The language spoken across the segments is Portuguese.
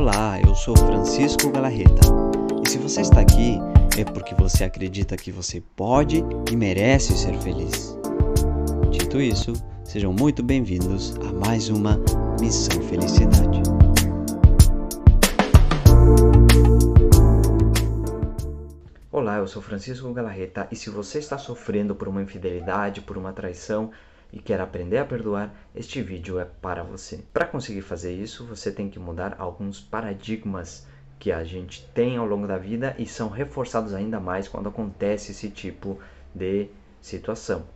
Olá, eu sou Francisco Galarreta. E se você está aqui, é porque você acredita que você pode e merece ser feliz. Dito isso, sejam muito bem-vindos a mais uma Missão Felicidade. Olá, eu sou Francisco Galarreta e se você está sofrendo por uma infidelidade, por uma traição, e quer aprender a perdoar, este vídeo é para você. Para conseguir fazer isso, você tem que mudar alguns paradigmas que a gente tem ao longo da vida e são reforçados ainda mais quando acontece esse tipo de situação.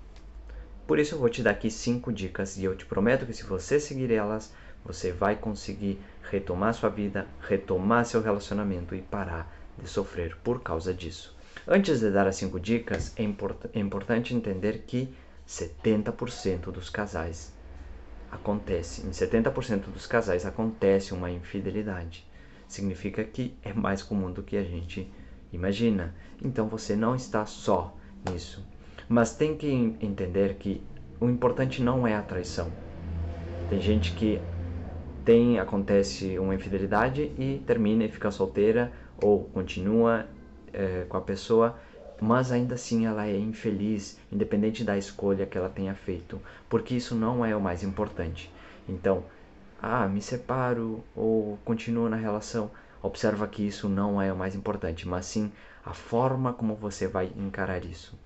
Por isso eu vou te dar aqui cinco dicas e eu te prometo que se você seguir elas, você vai conseguir retomar sua vida, retomar seu relacionamento e parar de sofrer por causa disso. Antes de dar as cinco dicas, é, import é importante entender que 70% dos casais acontece, em 70% dos casais acontece uma infidelidade. Significa que é mais comum do que a gente imagina. Então você não está só nisso. Mas tem que entender que o importante não é a traição. Tem gente que tem acontece uma infidelidade e termina e fica solteira ou continua é, com a pessoa mas ainda assim ela é infeliz, independente da escolha que ela tenha feito, porque isso não é o mais importante. Então, ah, me separo ou continuo na relação, observa que isso não é o mais importante, mas sim a forma como você vai encarar isso.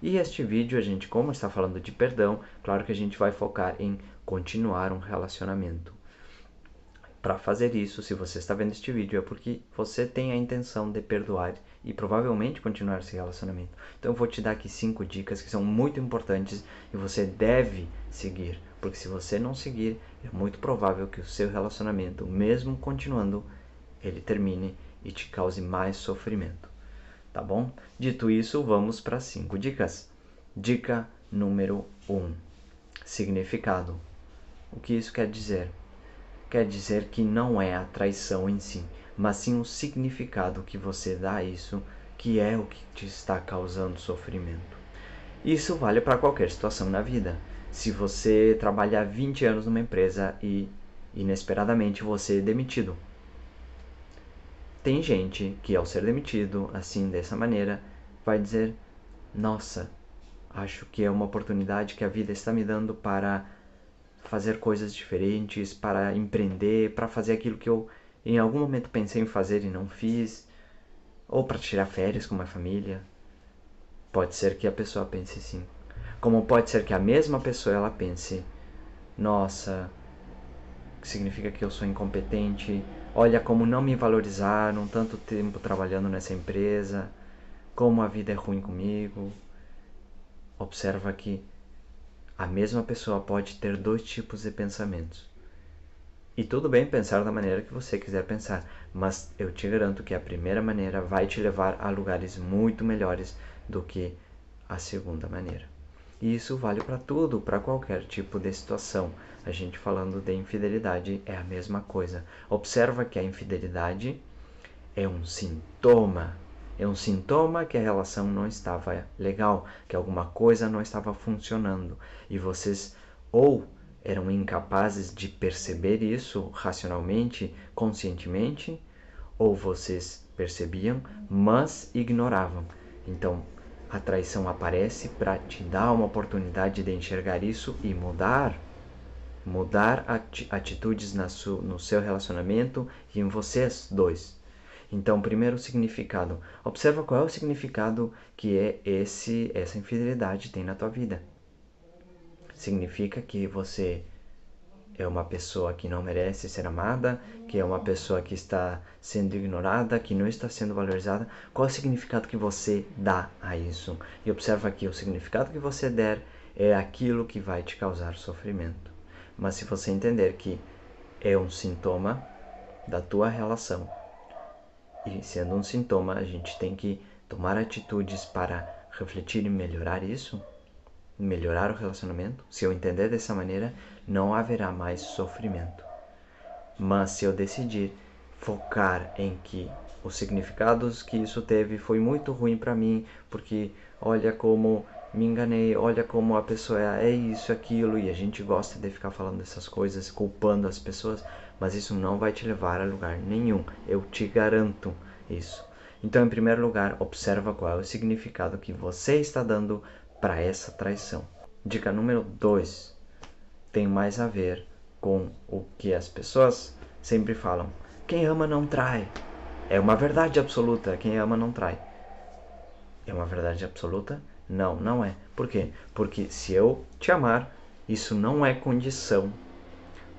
E este vídeo a gente, como está falando de perdão, claro que a gente vai focar em continuar um relacionamento. Para fazer isso, se você está vendo este vídeo, é porque você tem a intenção de perdoar e provavelmente continuar esse relacionamento. Então eu vou te dar aqui cinco dicas que são muito importantes e você deve seguir, porque se você não seguir, é muito provável que o seu relacionamento, mesmo continuando, ele termine e te cause mais sofrimento. Tá bom? Dito isso, vamos para cinco dicas. Dica número 1: um, significado. O que isso quer dizer? quer dizer que não é a traição em si, mas sim o significado que você dá a isso, que é o que te está causando sofrimento. Isso vale para qualquer situação na vida. Se você trabalhar 20 anos numa empresa e inesperadamente você é demitido. Tem gente que ao ser demitido assim dessa maneira vai dizer: "Nossa, acho que é uma oportunidade que a vida está me dando para fazer coisas diferentes, para empreender, para fazer aquilo que eu em algum momento pensei em fazer e não fiz, ou para tirar férias com uma família. Pode ser que a pessoa pense sim. Como pode ser que a mesma pessoa ela pense: "Nossa, significa que eu sou incompetente. Olha como não me valorizaram tanto tempo trabalhando nessa empresa, como a vida é ruim comigo." Observa que a mesma pessoa pode ter dois tipos de pensamentos. E tudo bem pensar da maneira que você quiser pensar, mas eu te garanto que a primeira maneira vai te levar a lugares muito melhores do que a segunda maneira. E isso vale para tudo, para qualquer tipo de situação. A gente falando de infidelidade é a mesma coisa. Observa que a infidelidade é um sintoma é um sintoma que a relação não estava legal, que alguma coisa não estava funcionando e vocês ou eram incapazes de perceber isso racionalmente, conscientemente, ou vocês percebiam, mas ignoravam. Então, a traição aparece para te dar uma oportunidade de enxergar isso e mudar. Mudar atitudes no seu relacionamento e em vocês dois. Então, primeiro o significado. Observa qual é o significado que é esse essa infidelidade tem na tua vida. Significa que você é uma pessoa que não merece ser amada, que é uma pessoa que está sendo ignorada, que não está sendo valorizada. Qual é o significado que você dá a isso? E observa que o significado que você der é aquilo que vai te causar sofrimento. Mas se você entender que é um sintoma da tua relação e sendo um sintoma, a gente tem que tomar atitudes para refletir e melhorar isso, melhorar o relacionamento. Se eu entender dessa maneira, não haverá mais sofrimento. Mas se eu decidir focar em que os significados que isso teve foi muito ruim para mim, porque olha como me enganei, olha como a pessoa é, é isso, aquilo, e a gente gosta de ficar falando dessas coisas, culpando as pessoas, mas isso não vai te levar a lugar nenhum, eu te garanto isso. Então, em primeiro lugar, observa qual é o significado que você está dando para essa traição. Dica número 2 tem mais a ver com o que as pessoas sempre falam: quem ama não trai. É uma verdade absoluta, quem ama não trai. É uma verdade absoluta? Não, não é. Por quê? Porque se eu te amar, isso não é condição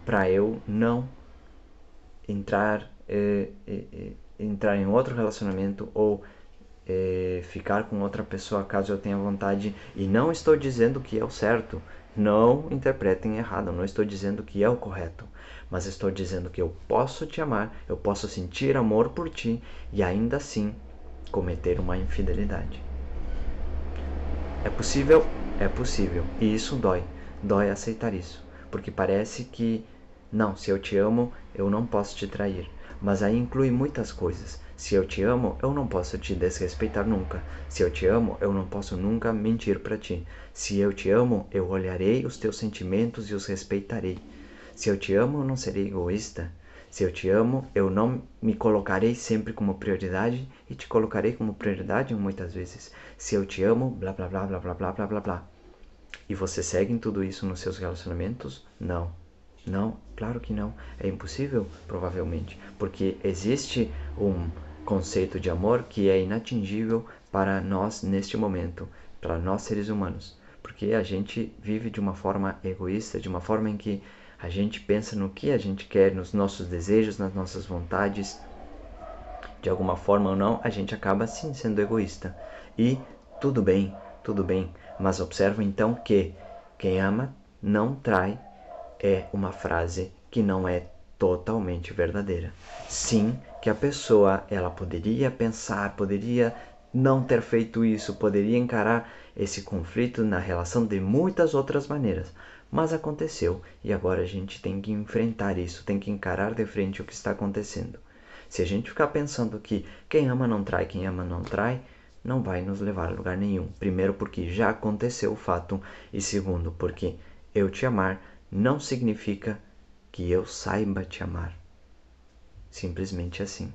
para eu não entrar, eh, eh, eh, entrar em outro relacionamento ou eh, ficar com outra pessoa caso eu tenha vontade. E não estou dizendo que é o certo. Não interpretem errado. Não estou dizendo que é o correto. Mas estou dizendo que eu posso te amar, eu posso sentir amor por ti e ainda assim cometer uma infidelidade. É possível? É possível. E isso dói. Dói aceitar isso. Porque parece que, não, se eu te amo, eu não posso te trair. Mas aí inclui muitas coisas. Se eu te amo, eu não posso te desrespeitar nunca. Se eu te amo, eu não posso nunca mentir para ti. Se eu te amo, eu olharei os teus sentimentos e os respeitarei. Se eu te amo, eu não serei egoísta. Se eu te amo, eu não me colocarei sempre como prioridade e te colocarei como prioridade muitas vezes. Se eu te amo, blá blá blá blá blá blá blá blá blá. E você segue tudo isso nos seus relacionamentos? Não. Não, claro que não. É impossível, provavelmente, porque existe um conceito de amor que é inatingível para nós neste momento, para nós seres humanos, porque a gente vive de uma forma egoísta, de uma forma em que a gente pensa no que a gente quer, nos nossos desejos, nas nossas vontades. De alguma forma ou não, a gente acaba sim sendo egoísta. E tudo bem, tudo bem, mas observa então que quem ama não trai é uma frase que não é totalmente verdadeira. Sim, que a pessoa ela poderia pensar, poderia não ter feito isso, poderia encarar esse conflito na relação de muitas outras maneiras, mas aconteceu e agora a gente tem que enfrentar isso, tem que encarar de frente o que está acontecendo. Se a gente ficar pensando que quem ama não trai, quem ama não trai, não vai nos levar a lugar nenhum. Primeiro, porque já aconteceu o fato, e segundo, porque eu te amar não significa que eu saiba te amar. Simplesmente assim,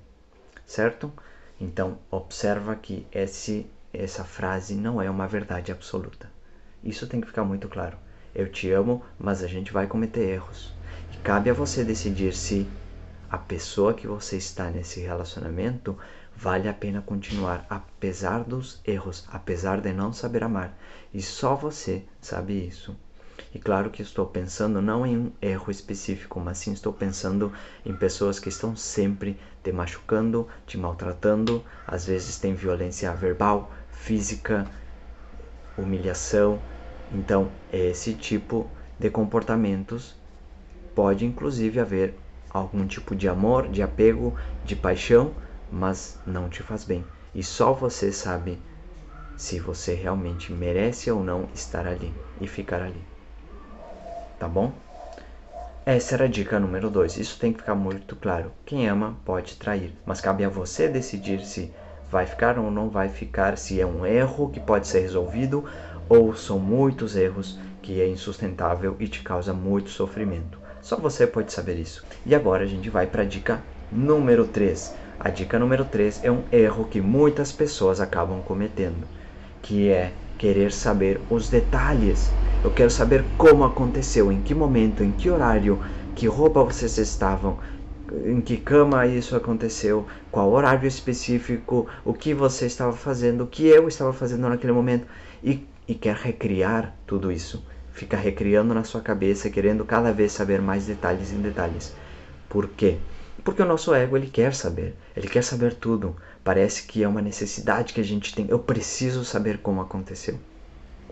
certo? Então, observa que esse, essa frase não é uma verdade absoluta. Isso tem que ficar muito claro. Eu te amo, mas a gente vai cometer erros. E cabe a você decidir se a pessoa que você está nesse relacionamento vale a pena continuar apesar dos erros, apesar de não saber amar. E só você sabe isso. E claro que estou pensando não em um erro específico, mas sim estou pensando em pessoas que estão sempre te machucando, te maltratando, às vezes tem violência verbal, física, humilhação, então, esse tipo de comportamentos pode inclusive haver algum tipo de amor, de apego, de paixão, mas não te faz bem. E só você sabe se você realmente merece ou não estar ali e ficar ali. Tá bom? Essa era a dica número 2. Isso tem que ficar muito claro. Quem ama pode trair, mas cabe a você decidir se vai ficar ou não vai ficar, se é um erro que pode ser resolvido ou são muitos erros que é insustentável e te causa muito sofrimento. Só você pode saber isso. E agora a gente vai para a dica número 3. A dica número 3 é um erro que muitas pessoas acabam cometendo, que é querer saber os detalhes. Eu quero saber como aconteceu, em que momento, em que horário, que roupa vocês estavam, em que cama isso aconteceu, qual horário específico, o que você estava fazendo, o que eu estava fazendo naquele momento. E e quer recriar tudo isso. Fica recriando na sua cabeça, querendo cada vez saber mais detalhes em detalhes. Por quê? Porque o nosso ego ele quer saber, ele quer saber tudo. Parece que é uma necessidade que a gente tem. Eu preciso saber como aconteceu.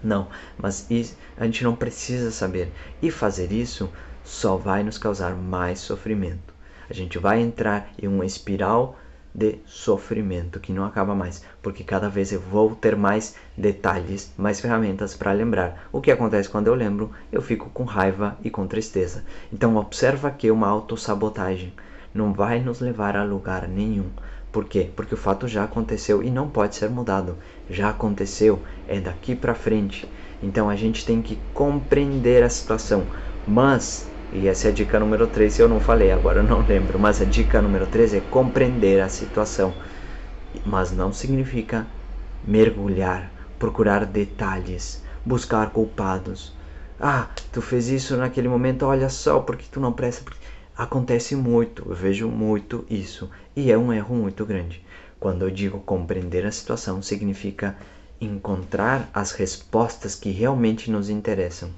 Não, mas a gente não precisa saber. E fazer isso só vai nos causar mais sofrimento. A gente vai entrar em uma espiral de sofrimento que não acaba mais, porque cada vez eu vou ter mais detalhes, mais ferramentas para lembrar. O que acontece quando eu lembro? Eu fico com raiva e com tristeza. Então observa que uma autossabotagem não vai nos levar a lugar nenhum, Por quê? Porque o fato já aconteceu e não pode ser mudado. Já aconteceu, é daqui para frente. Então a gente tem que compreender a situação. Mas, e essa é a dica número 3, eu não falei, agora eu não lembro, mas a dica número 3 é compreender a situação. Mas não significa mergulhar, procurar detalhes, buscar culpados. Ah, tu fez isso naquele momento, olha só, porque tu não presta. Acontece muito, eu vejo muito isso. E é um erro muito grande. Quando eu digo compreender a situação, significa encontrar as respostas que realmente nos interessam.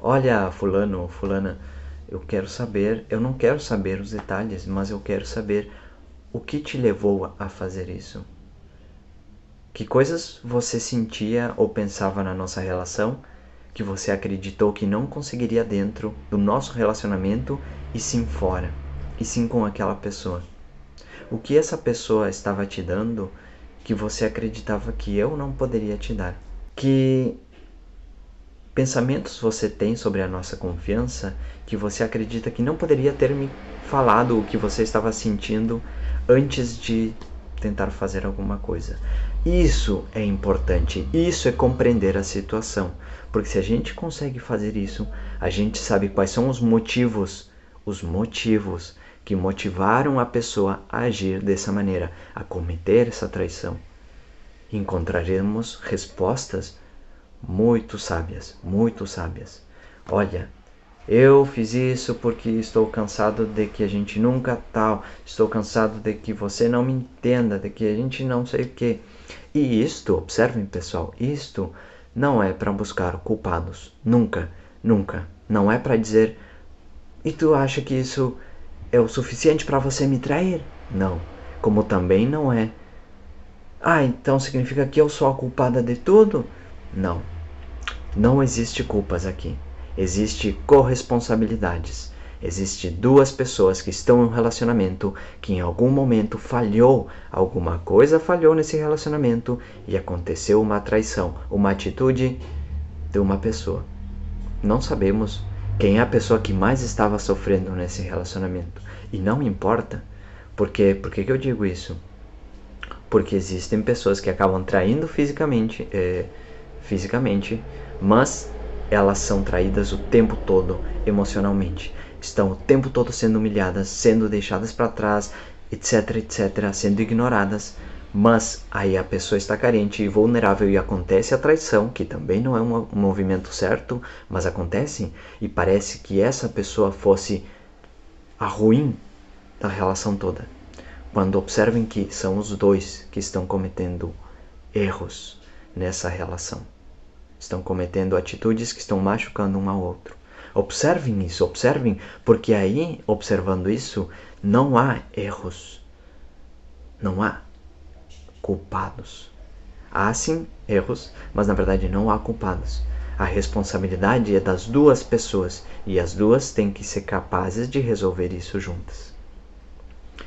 Olha, fulano ou fulana, eu quero saber, eu não quero saber os detalhes, mas eu quero saber o que te levou a fazer isso. Que coisas você sentia ou pensava na nossa relação que você acreditou que não conseguiria dentro do nosso relacionamento e sim fora, e sim com aquela pessoa? o que essa pessoa estava te dando que você acreditava que eu não poderia te dar. Que pensamentos você tem sobre a nossa confiança que você acredita que não poderia ter me falado o que você estava sentindo antes de tentar fazer alguma coisa. Isso é importante, isso é compreender a situação, porque se a gente consegue fazer isso, a gente sabe quais são os motivos, os motivos que motivaram a pessoa a agir dessa maneira, a cometer essa traição. Encontraremos respostas muito sábias, muito sábias. Olha, eu fiz isso porque estou cansado de que a gente nunca tal, estou cansado de que você não me entenda, de que a gente não sei o que. E isto, observem pessoal, isto não é para buscar culpados, nunca, nunca. Não é para dizer, e tu acha que isso é o suficiente para você me trair? Não. Como também não é. Ah, então significa que eu sou a culpada de tudo? Não. Não existe culpas aqui. Existe corresponsabilidades. Existe duas pessoas que estão em um relacionamento que em algum momento falhou, alguma coisa falhou nesse relacionamento e aconteceu uma traição, uma atitude de uma pessoa. Não sabemos quem é a pessoa que mais estava sofrendo nesse relacionamento. E não importa. Porque, por que, que eu digo isso? Porque existem pessoas que acabam traindo fisicamente, é, fisicamente, mas elas são traídas o tempo todo emocionalmente. Estão o tempo todo sendo humilhadas, sendo deixadas para trás, etc, etc, sendo ignoradas mas aí a pessoa está carente e vulnerável e acontece a traição, que também não é um movimento certo, mas acontece, e parece que essa pessoa fosse a ruim da relação toda. Quando observem que são os dois que estão cometendo erros nessa relação, estão cometendo atitudes que estão machucando um ao outro. Observem isso, observem, porque aí, observando isso, não há erros, não há culpados. Há sim erros, mas na verdade não há culpados. A responsabilidade é das duas pessoas e as duas têm que ser capazes de resolver isso juntas.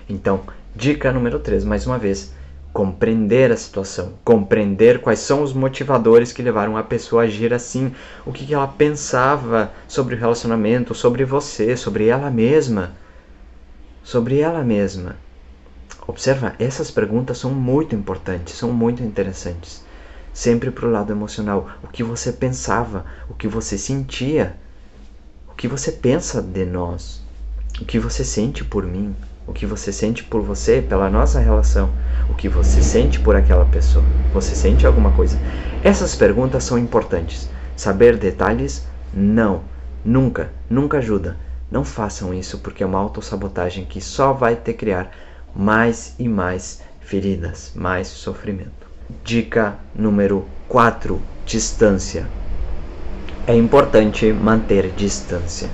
Então, dica número 3, mais uma vez, compreender a situação, compreender quais são os motivadores que levaram a pessoa a agir assim, o que, ela pensava sobre o relacionamento, sobre você, sobre ela mesma, sobre ela mesma. Observa, essas perguntas são muito importantes, são muito interessantes. Sempre para o lado emocional. O que você pensava, o que você sentia, o que você pensa de nós, o que você sente por mim, o que você sente por você, pela nossa relação, o que você sente por aquela pessoa. Você sente alguma coisa? Essas perguntas são importantes. Saber detalhes, não, nunca, nunca ajuda. Não façam isso porque é uma autossabotagem que só vai te criar mais e mais feridas, mais sofrimento. Dica número 4: distância. É importante manter distância.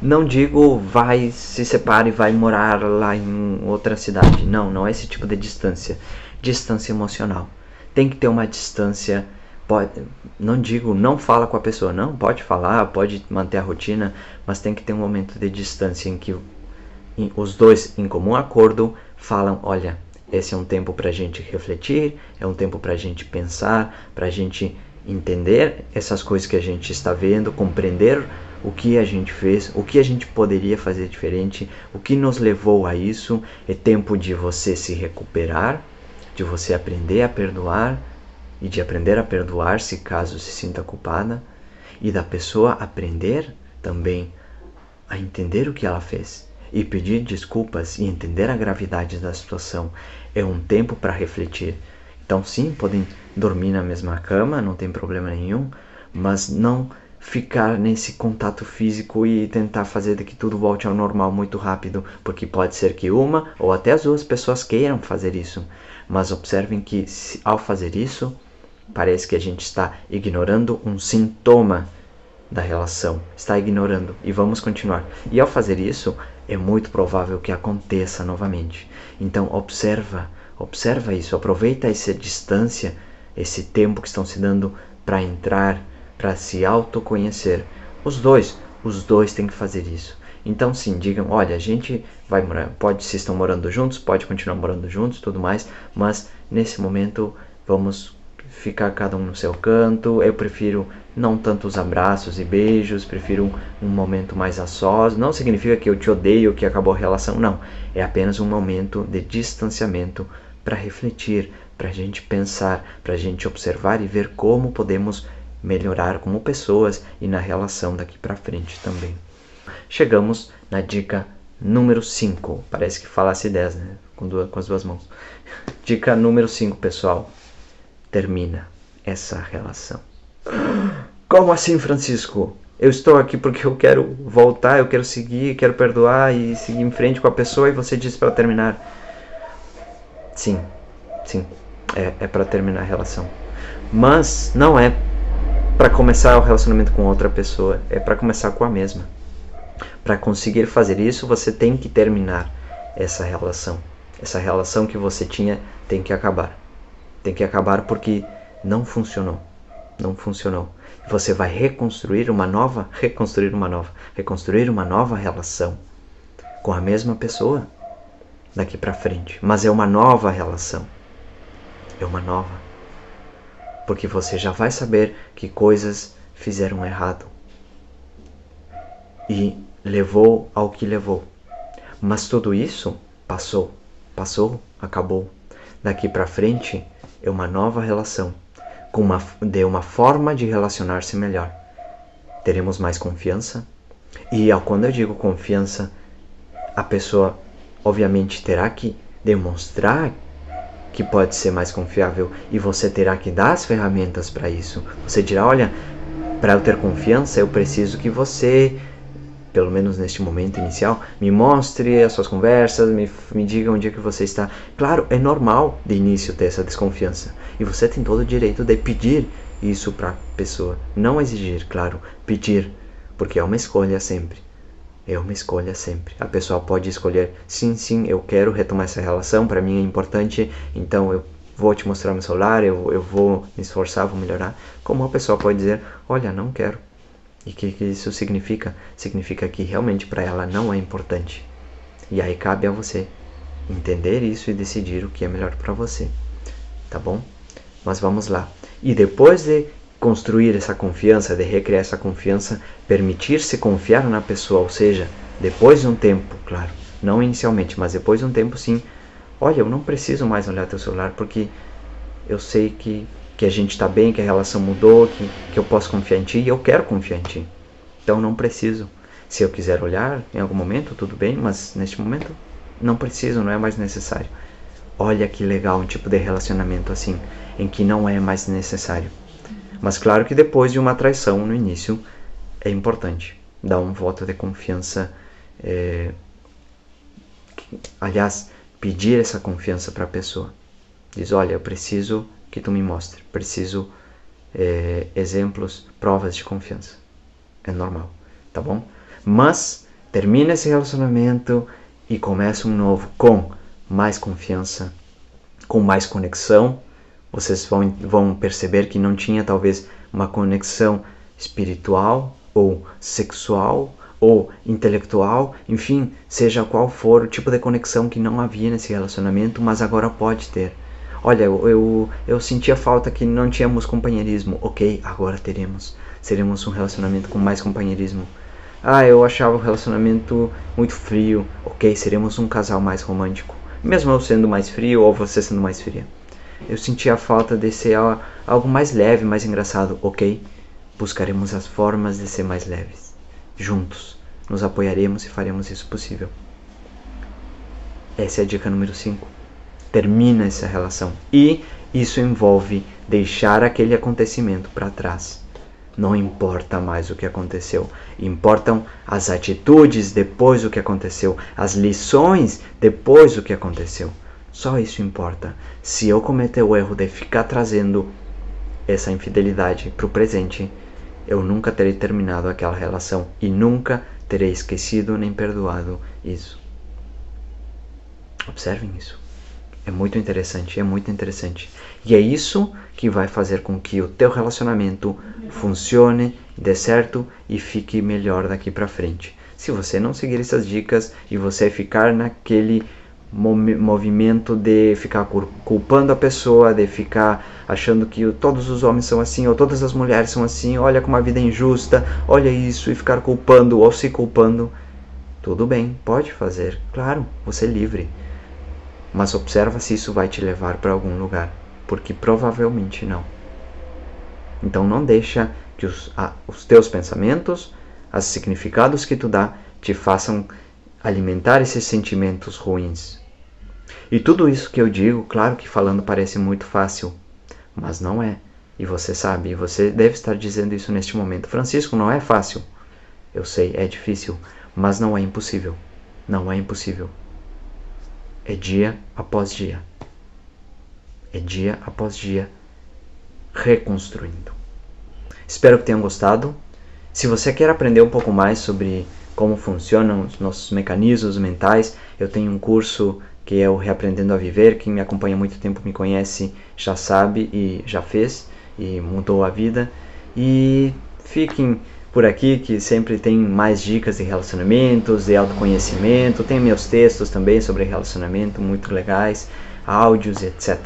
Não digo vai se separe e vai morar lá em outra cidade. Não, não é esse tipo de distância. Distância emocional. Tem que ter uma distância. Pode, não digo não fala com a pessoa, não, pode falar, pode manter a rotina, mas tem que ter um momento de distância em que os dois, em comum acordo, falam: olha, esse é um tempo para a gente refletir, é um tempo para a gente pensar, para a gente entender essas coisas que a gente está vendo, compreender o que a gente fez, o que a gente poderia fazer diferente, o que nos levou a isso. É tempo de você se recuperar, de você aprender a perdoar e de aprender a perdoar-se caso se sinta culpada, e da pessoa aprender também a entender o que ela fez e pedir desculpas e entender a gravidade da situação. É um tempo para refletir. Então, sim, podem dormir na mesma cama, não tem problema nenhum, mas não ficar nesse contato físico e tentar fazer que tudo volte ao normal muito rápido, porque pode ser que uma ou até as duas pessoas queiram fazer isso. Mas observem que ao fazer isso, parece que a gente está ignorando um sintoma da relação, está ignorando e vamos continuar. E ao fazer isso, é muito provável que aconteça novamente. Então observa, observa isso, aproveita essa distância, esse tempo que estão se dando para entrar, para se autoconhecer. Os dois, os dois têm que fazer isso. Então sim, digam, olha, a gente vai morar, pode se estão morando juntos, pode continuar morando juntos, tudo mais, mas nesse momento vamos ficar cada um no seu canto. Eu prefiro não tanto os abraços e beijos, prefiro um, um, momento mais a sós. Não significa que eu te odeio, que acabou a relação, não. É apenas um momento de distanciamento para refletir, para a gente pensar, para a gente observar e ver como podemos melhorar como pessoas e na relação daqui para frente também. Chegamos na dica número 5. Parece que falasse 10, né? Com, duas, com as duas mãos. Dica número 5, pessoal termina essa relação. Como assim, Francisco? Eu estou aqui porque eu quero voltar, eu quero seguir, quero perdoar e seguir em frente com a pessoa e você disse para terminar. Sim, sim, é, é para terminar a relação. Mas não é para começar o relacionamento com outra pessoa, é para começar com a mesma. Para conseguir fazer isso, você tem que terminar essa relação. Essa relação que você tinha tem que acabar tem que acabar porque não funcionou. Não funcionou. Você vai reconstruir uma nova, reconstruir uma nova, reconstruir uma nova relação com a mesma pessoa daqui para frente, mas é uma nova relação. É uma nova. Porque você já vai saber que coisas fizeram errado. E levou ao que levou. Mas tudo isso passou, passou, acabou. Daqui para frente é uma nova relação, com uma, de uma forma de relacionar-se melhor. Teremos mais confiança. E quando eu digo confiança, a pessoa obviamente terá que demonstrar que pode ser mais confiável e você terá que dar as ferramentas para isso. Você dirá: olha, para eu ter confiança, eu preciso que você pelo menos neste momento inicial, me mostre as suas conversas, me, me diga onde é que você está. Claro, é normal de início ter essa desconfiança. E você tem todo o direito de pedir isso para a pessoa. Não exigir, claro, pedir, porque é uma escolha sempre. É uma escolha sempre. A pessoa pode escolher, sim, sim, eu quero retomar essa relação, para mim é importante, então eu vou te mostrar meu celular, eu, eu vou me esforçar, vou melhorar. Como a pessoa pode dizer, olha, não quero e o que, que isso significa? Significa que realmente para ela não é importante. E aí cabe a você entender isso e decidir o que é melhor para você. Tá bom? Mas vamos lá. E depois de construir essa confiança, de recriar essa confiança, permitir-se confiar na pessoa, ou seja, depois de um tempo, claro, não inicialmente, mas depois de um tempo sim. Olha, eu não preciso mais olhar teu celular porque eu sei que que a gente está bem, que a relação mudou, que, que eu posso confiar em ti e eu quero confiar em ti. Então não preciso. Se eu quiser olhar em algum momento, tudo bem, mas neste momento não preciso, não é mais necessário. Olha que legal um tipo de relacionamento assim, em que não é mais necessário. Mas claro que depois de uma traição no início é importante dar um voto de confiança. É, aliás, pedir essa confiança para a pessoa. Diz: Olha, eu preciso que tu me mostre. Preciso é, exemplos, provas de confiança. É normal, tá bom? Mas termina esse relacionamento e começa um novo com mais confiança, com mais conexão. Vocês vão, vão perceber que não tinha talvez uma conexão espiritual ou sexual ou intelectual, enfim, seja qual for o tipo de conexão que não havia nesse relacionamento, mas agora pode ter Olha, eu, eu, eu sentia falta que não tínhamos companheirismo. Ok, agora teremos. Seremos um relacionamento com mais companheirismo. Ah, eu achava o relacionamento muito frio. Ok, seremos um casal mais romântico. Mesmo eu sendo mais frio ou você sendo mais fria. Eu sentia a falta de ser algo mais leve, mais engraçado. Ok, buscaremos as formas de ser mais leves. Juntos, nos apoiaremos e faremos isso possível. Essa é a dica número 5. Termina essa relação. E isso envolve deixar aquele acontecimento para trás. Não importa mais o que aconteceu, importam as atitudes depois do que aconteceu, as lições depois do que aconteceu. Só isso importa. Se eu cometer o erro de ficar trazendo essa infidelidade para o presente, eu nunca terei terminado aquela relação e nunca terei esquecido nem perdoado isso. Observem isso. É muito interessante, é muito interessante. E é isso que vai fazer com que o teu relacionamento funcione, dê certo e fique melhor daqui para frente. Se você não seguir essas dicas e você ficar naquele movimento de ficar culpando a pessoa, de ficar achando que todos os homens são assim ou todas as mulheres são assim, olha como a vida é injusta, olha isso e ficar culpando ou se culpando, tudo bem, pode fazer, claro, você é livre mas observa se isso vai te levar para algum lugar, porque provavelmente não. Então não deixa que os, os teus pensamentos, os significados que tu dá, te façam alimentar esses sentimentos ruins. E tudo isso que eu digo, claro que falando parece muito fácil, mas não é. E você sabe, você deve estar dizendo isso neste momento. Francisco, não é fácil. Eu sei, é difícil, mas não é impossível. Não é impossível é dia após dia. É dia após dia reconstruindo. Espero que tenham gostado. Se você quer aprender um pouco mais sobre como funcionam os nossos mecanismos mentais, eu tenho um curso que é o Reaprendendo a Viver. Quem me acompanha há muito tempo me conhece, já sabe e já fez e mudou a vida. E fiquem por aqui que sempre tem mais dicas de relacionamentos, de autoconhecimento. Tem meus textos também sobre relacionamento muito legais, áudios, etc.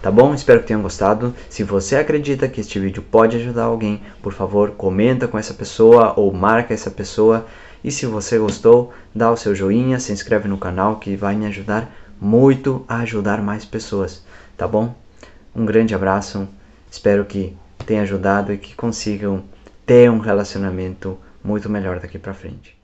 Tá bom? Espero que tenham gostado. Se você acredita que este vídeo pode ajudar alguém, por favor, comenta com essa pessoa ou marca essa pessoa. E se você gostou, dá o seu joinha, se inscreve no canal que vai me ajudar muito a ajudar mais pessoas, tá bom? Um grande abraço. Espero que tenha ajudado e que consigam ter um relacionamento muito melhor daqui para frente.